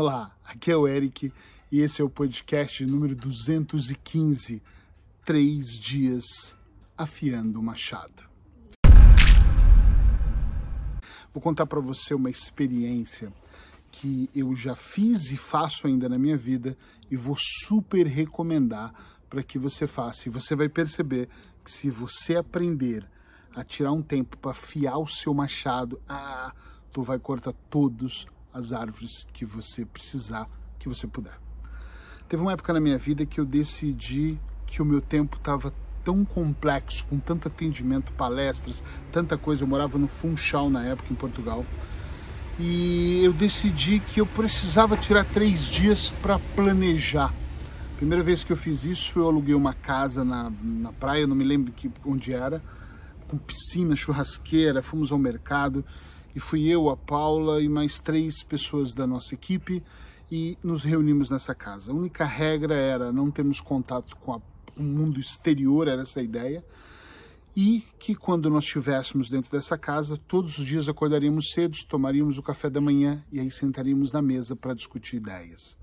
Olá, aqui é o Eric e esse é o podcast número 215, Três Dias Afiando o Machado. Vou contar para você uma experiência que eu já fiz e faço ainda na minha vida e vou super recomendar para que você faça. E você vai perceber que se você aprender a tirar um tempo para afiar o seu machado, ah, tu vai cortar todas as árvores que você precisar, que você puder. Teve uma época na minha vida que eu decidi que o meu tempo estava tão complexo, com tanto atendimento, palestras, tanta coisa. Eu morava no Funchal na época em Portugal. E eu decidi que eu precisava tirar três dias para planejar. Primeira vez que eu fiz isso, eu aluguei uma casa na, na praia, não me lembro que, onde era, com piscina, churrasqueira, fomos ao mercado e fui eu, a Paula e mais três pessoas da nossa equipe e nos reunimos nessa casa. A única regra era não termos contato com a, o mundo exterior, era essa a ideia, e que quando nós estivéssemos dentro dessa casa, todos os dias acordaríamos cedo, tomaríamos o café da manhã e aí sentaríamos na mesa para discutir ideias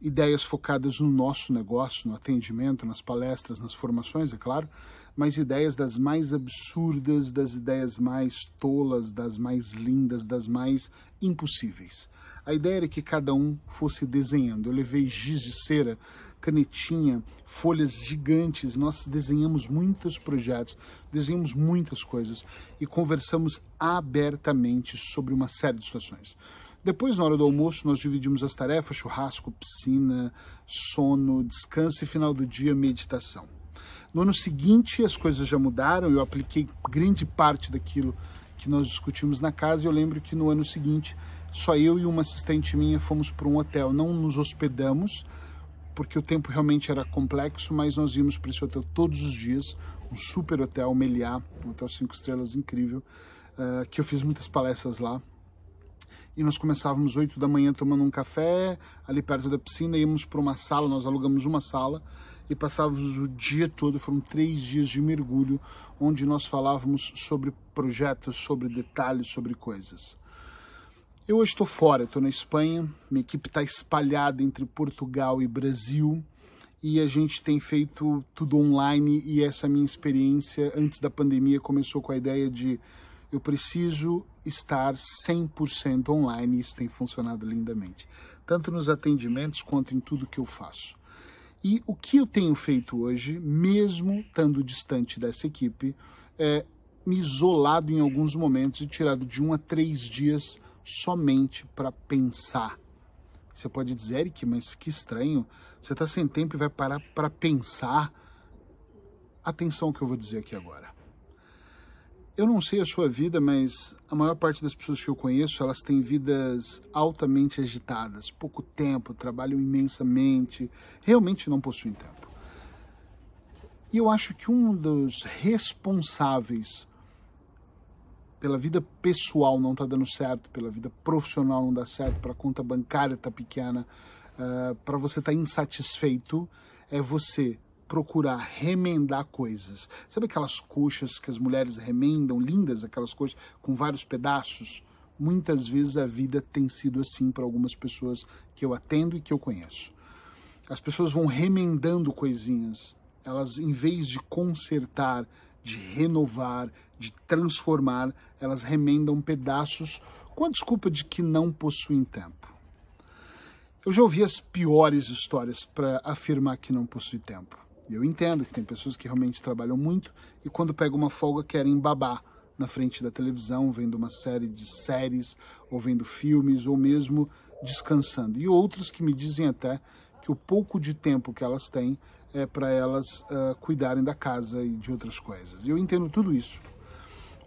ideias focadas no nosso negócio, no atendimento, nas palestras, nas formações, é claro, mas ideias das mais absurdas, das ideias mais tolas, das mais lindas, das mais impossíveis. A ideia era que cada um fosse desenhando. Eu levei giz de cera, canetinha, folhas gigantes. Nós desenhamos muitos projetos, desenhamos muitas coisas e conversamos abertamente sobre uma série de situações. Depois, na hora do almoço, nós dividimos as tarefas: churrasco, piscina, sono, descanso e final do dia, meditação. No ano seguinte, as coisas já mudaram, eu apliquei grande parte daquilo que nós discutimos na casa. E eu lembro que no ano seguinte, só eu e uma assistente minha fomos para um hotel. Não nos hospedamos, porque o tempo realmente era complexo, mas nós íamos para esse hotel todos os dias um super hotel, Meliá, um hotel cinco estrelas incrível, uh, que eu fiz muitas palestras lá e nós começávamos 8 da manhã tomando um café ali perto da piscina, íamos para uma sala, nós alugamos uma sala e passávamos o dia todo, foram três dias de mergulho, onde nós falávamos sobre projetos, sobre detalhes, sobre coisas. Eu hoje estou fora, estou na Espanha, minha equipe está espalhada entre Portugal e Brasil e a gente tem feito tudo online e essa minha experiência antes da pandemia começou com a ideia de eu preciso estar 100% online e isso tem funcionado lindamente, tanto nos atendimentos quanto em tudo que eu faço. E o que eu tenho feito hoje, mesmo estando distante dessa equipe, é me isolado em alguns momentos e tirado de um a três dias somente para pensar. Você pode dizer, Eric, mas que estranho, você está sem tempo e vai parar para pensar. Atenção ao que eu vou dizer aqui agora. Eu não sei a sua vida, mas a maior parte das pessoas que eu conheço, elas têm vidas altamente agitadas, pouco tempo, trabalham imensamente, realmente não possuem tempo. E eu acho que um dos responsáveis pela vida pessoal não tá dando certo, pela vida profissional não dá certo, para a conta bancária tá pequena, uh, para você estar tá insatisfeito, é você procurar remendar coisas. Sabe aquelas coxas que as mulheres remendam, lindas, aquelas coxas com vários pedaços? Muitas vezes a vida tem sido assim para algumas pessoas que eu atendo e que eu conheço. As pessoas vão remendando coisinhas. Elas, em vez de consertar, de renovar, de transformar, elas remendam pedaços com a desculpa de que não possuem tempo. Eu já ouvi as piores histórias para afirmar que não possui tempo. Eu entendo que tem pessoas que realmente trabalham muito e quando pegam uma folga querem babar na frente da televisão, vendo uma série de séries, ou vendo filmes, ou mesmo descansando. E outros que me dizem até que o pouco de tempo que elas têm é para elas uh, cuidarem da casa e de outras coisas. Eu entendo tudo isso.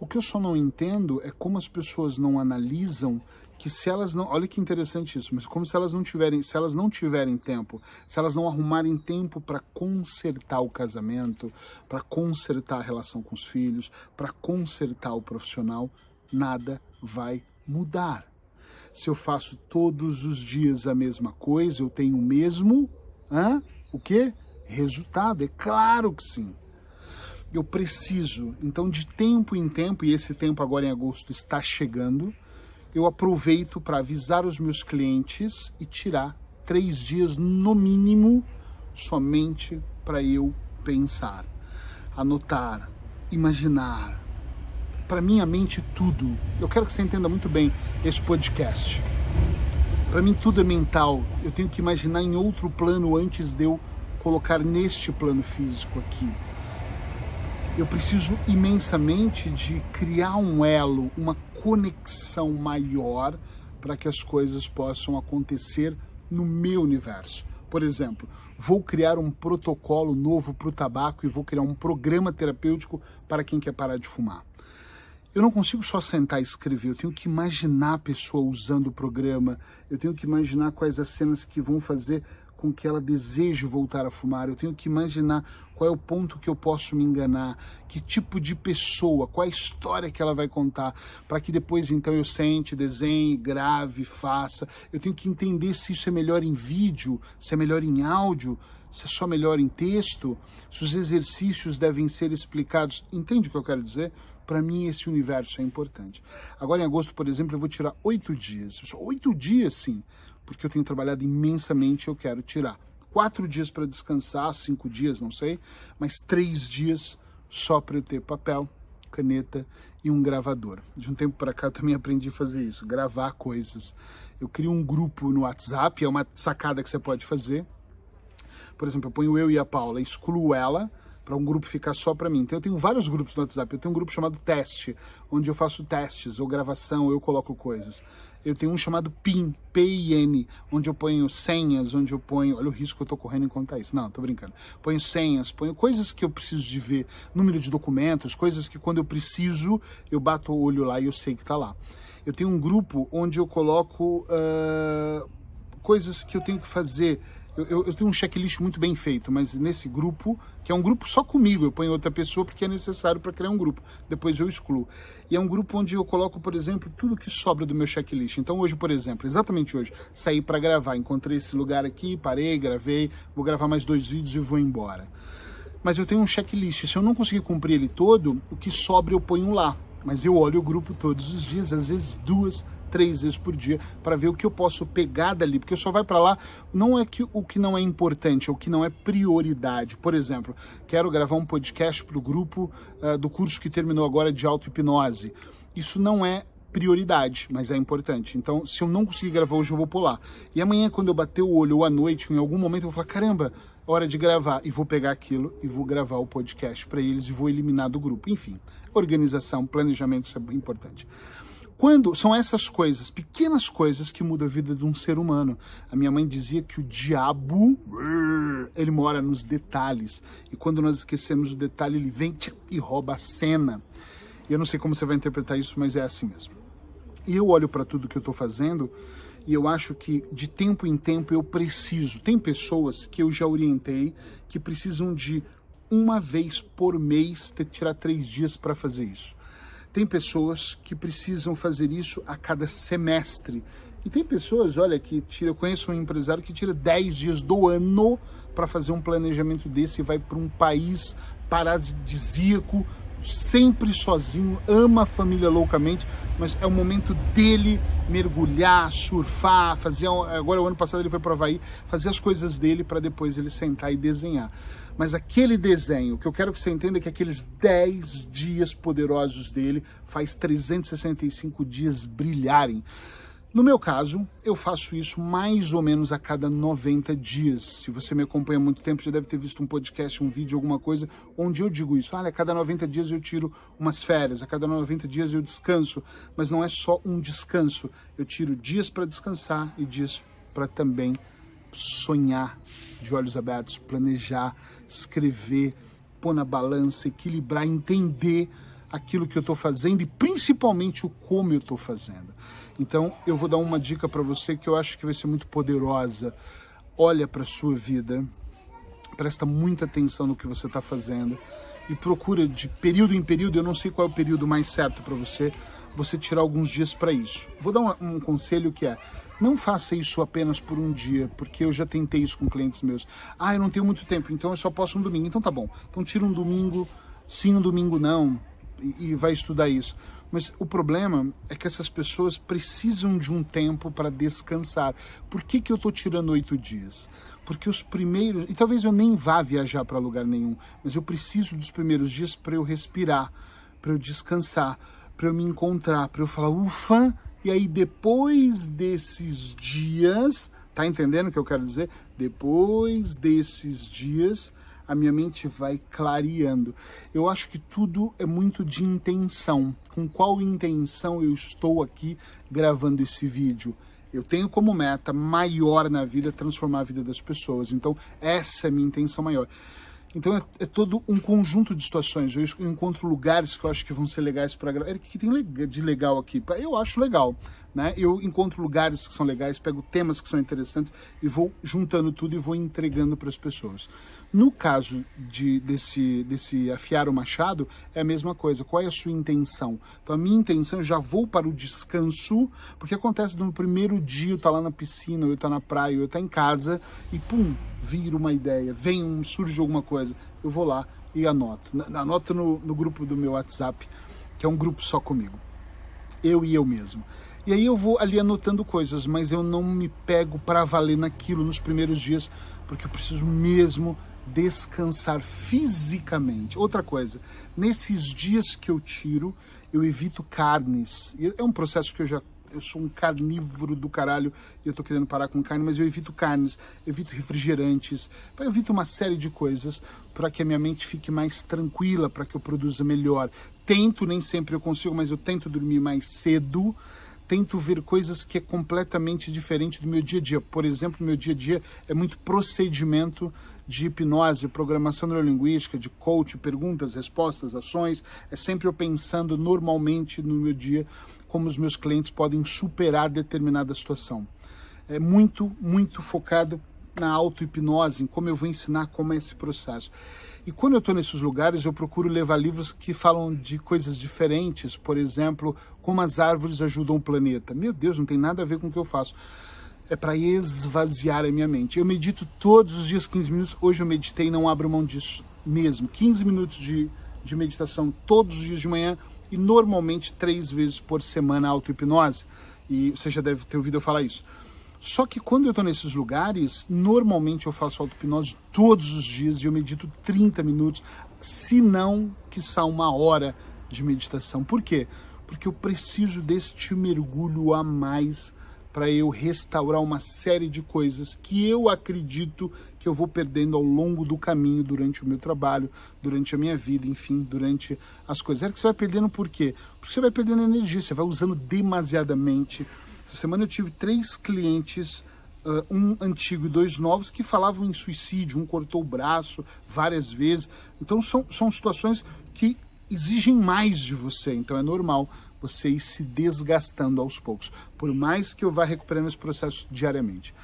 O que eu só não entendo é como as pessoas não analisam que se elas não, olha que interessante isso, mas como se elas não tiverem, se elas não tiverem tempo, se elas não arrumarem tempo para consertar o casamento, para consertar a relação com os filhos, para consertar o profissional, nada vai mudar. Se eu faço todos os dias a mesma coisa, eu tenho o mesmo, hã? o quê? Resultado, é claro que sim. Eu preciso, então, de tempo em tempo, e esse tempo agora em agosto está chegando, eu aproveito para avisar os meus clientes e tirar três dias no mínimo somente para eu pensar, anotar, imaginar. Para minha mente, tudo. Eu quero que você entenda muito bem esse podcast. Para mim, tudo é mental. Eu tenho que imaginar em outro plano antes de eu colocar neste plano físico aqui. Eu preciso imensamente de criar um elo, uma conexão maior para que as coisas possam acontecer no meu universo. Por exemplo, vou criar um protocolo novo para o tabaco e vou criar um programa terapêutico para quem quer parar de fumar. Eu não consigo só sentar e escrever, eu tenho que imaginar a pessoa usando o programa, eu tenho que imaginar quais as cenas que vão fazer com que ela deseje voltar a fumar, eu tenho que imaginar qual é o ponto que eu posso me enganar, que tipo de pessoa, qual é a história que ela vai contar, para que depois então eu sente, desenhe, grave, faça. Eu tenho que entender se isso é melhor em vídeo, se é melhor em áudio, se é só melhor em texto, se os exercícios devem ser explicados. Entende o que eu quero dizer? Para mim, esse universo é importante. Agora, em agosto, por exemplo, eu vou tirar oito dias. Oito dias, sim, porque eu tenho trabalhado imensamente eu quero tirar quatro dias para descansar, cinco dias, não sei, mas três dias só para eu ter papel, caneta e um gravador. De um tempo para cá também aprendi a fazer isso, gravar coisas. Eu crio um grupo no WhatsApp, é uma sacada que você pode fazer. Por exemplo, eu ponho eu e a Paula, excluo ela, para um grupo ficar só para mim. Então eu tenho vários grupos no WhatsApp. Eu tenho um grupo chamado Teste, onde eu faço testes ou gravação, eu coloco coisas. Eu tenho um chamado PIN, P-I-N, onde eu ponho senhas, onde eu ponho. Olha o risco que eu tô correndo em contar isso. Não, tô brincando. Ponho senhas, ponho coisas que eu preciso de ver, número de documentos, coisas que quando eu preciso, eu bato o olho lá e eu sei que tá lá. Eu tenho um grupo onde eu coloco uh, coisas que eu tenho que fazer eu, eu, eu, tenho um checklist muito bem feito, mas nesse grupo, que é um grupo só comigo, eu ponho outra pessoa porque é necessário para criar um grupo. Depois eu excluo. E é um grupo onde eu coloco, por exemplo, tudo que sobra do meu checklist. Então hoje, por exemplo, exatamente hoje, saí para gravar, encontrei esse lugar aqui, parei, gravei, vou gravar mais dois vídeos e vou embora. Mas eu tenho um checklist. Se eu não conseguir cumprir ele todo, o que sobra eu ponho lá. Mas eu olho o grupo todos os dias, às vezes duas, três vezes por dia para ver o que eu posso pegar dali, porque só vai para lá não é que o que não é importante, é o que não é prioridade. Por exemplo, quero gravar um podcast para o grupo uh, do curso que terminou agora de auto-hipnose. Isso não é prioridade, mas é importante. Então, se eu não conseguir gravar hoje, eu vou pular. E amanhã, quando eu bater o olho ou à noite, em algum momento, eu vou falar: caramba, hora de gravar. E vou pegar aquilo e vou gravar o podcast para eles e vou eliminar do grupo. Enfim, organização, planejamento, isso é importante. Quando são essas coisas, pequenas coisas que mudam a vida de um ser humano. A minha mãe dizia que o diabo, ele mora nos detalhes. E quando nós esquecemos o detalhe, ele vem e rouba a cena. E eu não sei como você vai interpretar isso, mas é assim mesmo. E eu olho para tudo que eu estou fazendo e eu acho que de tempo em tempo eu preciso. Tem pessoas que eu já orientei que precisam de uma vez por mês ter tirar três dias para fazer isso. Tem pessoas que precisam fazer isso a cada semestre. E tem pessoas, olha, que tira, eu conheço um empresário que tira 10 dias do ano para fazer um planejamento desse e vai para um país paradisíaco, sempre sozinho, ama a família loucamente, mas é o momento dele mergulhar, surfar, fazer. Agora, o ano passado ele foi para Havaí, fazer as coisas dele para depois ele sentar e desenhar. Mas aquele desenho, que eu quero que você entenda é que aqueles 10 dias poderosos dele faz 365 dias brilharem. No meu caso, eu faço isso mais ou menos a cada 90 dias. Se você me acompanha há muito tempo, já deve ter visto um podcast, um vídeo, alguma coisa, onde eu digo isso. Olha, a cada 90 dias eu tiro umas férias, a cada 90 dias eu descanso. Mas não é só um descanso. Eu tiro dias para descansar e dias para também sonhar de olhos abertos, planejar, escrever, pôr na balança, equilibrar, entender aquilo que eu estou fazendo e principalmente o como eu estou fazendo. Então eu vou dar uma dica para você que eu acho que vai ser muito poderosa. Olha para sua vida, presta muita atenção no que você está fazendo e procura de período em período, eu não sei qual é o período mais certo para você, você tirar alguns dias para isso. Vou dar um, um conselho que é não faça isso apenas por um dia, porque eu já tentei isso com clientes meus. Ah, eu não tenho muito tempo, então eu só posso um domingo. Então tá bom. Então tira um domingo, sim, um domingo não, e, e vai estudar isso. Mas o problema é que essas pessoas precisam de um tempo para descansar. Por que, que eu estou tirando oito dias? Porque os primeiros. E talvez eu nem vá viajar para lugar nenhum, mas eu preciso dos primeiros dias para eu respirar, para eu descansar, para eu me encontrar, para eu falar, ufa, e aí depois desses dias, tá entendendo o que eu quero dizer? Depois desses dias, a minha mente vai clareando. Eu acho que tudo é muito de intenção. Com qual intenção eu estou aqui gravando esse vídeo? Eu tenho como meta maior na vida transformar a vida das pessoas. Então, essa é a minha intenção maior. Então é, é, todo um conjunto de situações. Eu encontro lugares que eu acho que vão ser legais para gravar. O que tem de legal aqui? Eu acho legal. Né? Eu encontro lugares que são legais, pego temas que são interessantes e vou juntando tudo e vou entregando para as pessoas. No caso de, desse, desse afiar o machado, é a mesma coisa. Qual é a sua intenção? Então, a minha intenção, eu já vou para o descanso, porque acontece no primeiro dia, eu tá lá na piscina, eu tá na praia, eu tá em casa, e pum, vira uma ideia, vem um, surge alguma coisa. Eu vou lá e anoto. Anoto no, no grupo do meu WhatsApp, que é um grupo só comigo. Eu e eu mesmo. E aí eu vou ali anotando coisas, mas eu não me pego para valer naquilo nos primeiros dias, porque eu preciso mesmo descansar fisicamente. Outra coisa, nesses dias que eu tiro, eu evito carnes. É um processo que eu já eu sou um carnívoro do caralho e eu tô querendo parar com carne, mas eu evito carnes, evito refrigerantes, eu evito uma série de coisas para que a minha mente fique mais tranquila, para que eu produza melhor. Tento, nem sempre eu consigo, mas eu tento dormir mais cedo tento ver coisas que é completamente diferente do meu dia a dia. Por exemplo, meu dia a dia é muito procedimento de hipnose, programação neurolinguística, de coach, perguntas, respostas, ações. É sempre eu pensando normalmente no meu dia como os meus clientes podem superar determinada situação. É muito, muito focado na auto-hipnose, em como eu vou ensinar como é esse processo. E quando eu estou nesses lugares, eu procuro levar livros que falam de coisas diferentes, por exemplo, como as árvores ajudam o planeta. Meu Deus, não tem nada a ver com o que eu faço. É para esvaziar a minha mente. Eu medito todos os dias 15 minutos. Hoje eu meditei não abro mão disso mesmo. 15 minutos de, de meditação todos os dias de manhã e normalmente três vezes por semana auto-hipnose. E você já deve ter ouvido eu falar isso. Só que quando eu estou nesses lugares, normalmente eu faço auto-hipnose todos os dias e eu medito 30 minutos, se não, que são uma hora de meditação. Por quê? Porque eu preciso deste mergulho a mais para eu restaurar uma série de coisas que eu acredito que eu vou perdendo ao longo do caminho durante o meu trabalho, durante a minha vida, enfim, durante as coisas. É que você vai perdendo por quê? Porque você vai perdendo energia, você vai usando demasiadamente essa semana eu tive três clientes, uh, um antigo e dois novos, que falavam em suicídio. Um cortou o braço várias vezes. Então são, são situações que exigem mais de você. Então é normal você ir se desgastando aos poucos. Por mais que eu vá recuperando esse processo diariamente.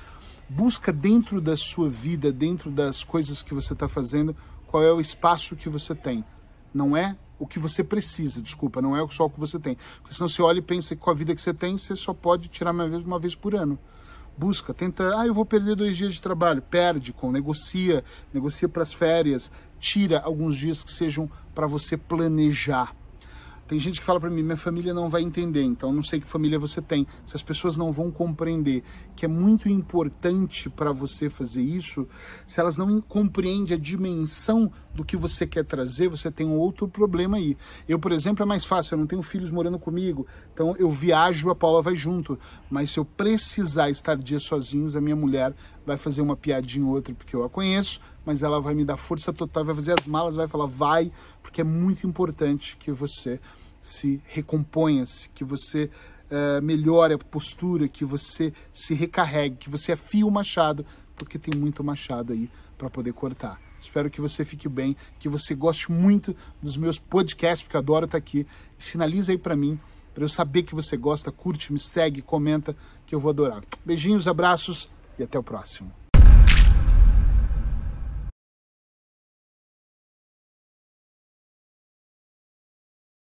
Busca dentro da sua vida, dentro das coisas que você está fazendo, qual é o espaço que você tem. Não é o que você precisa, desculpa, não é só o que você tem. Porque senão você olha e pensa que com a vida que você tem, você só pode tirar uma vez, uma vez por ano. Busca, tenta, ah, eu vou perder dois dias de trabalho. Perde com, negocia, negocia para as férias, tira alguns dias que sejam para você planejar. Tem gente que fala para mim, minha família não vai entender, então não sei que família você tem. Se as pessoas não vão compreender que é muito importante para você fazer isso, se elas não compreendem a dimensão do que você quer trazer, você tem um outro problema aí. Eu, por exemplo, é mais fácil, eu não tenho filhos morando comigo, então eu viajo, a Paula vai junto. Mas se eu precisar estar dias sozinhos, a minha mulher vai fazer uma piadinha ou outra, porque eu a conheço, mas ela vai me dar força total, vai fazer as malas, vai falar, vai, porque é muito importante que você se recomponha-se, que você uh, melhore a postura, que você se recarregue, que você afie o machado, porque tem muito machado aí para poder cortar. Espero que você fique bem, que você goste muito dos meus podcasts, porque eu adoro estar aqui. Sinaliza aí para mim, para eu saber que você gosta, curte, me segue, comenta, que eu vou adorar. Beijinhos, abraços e até o próximo.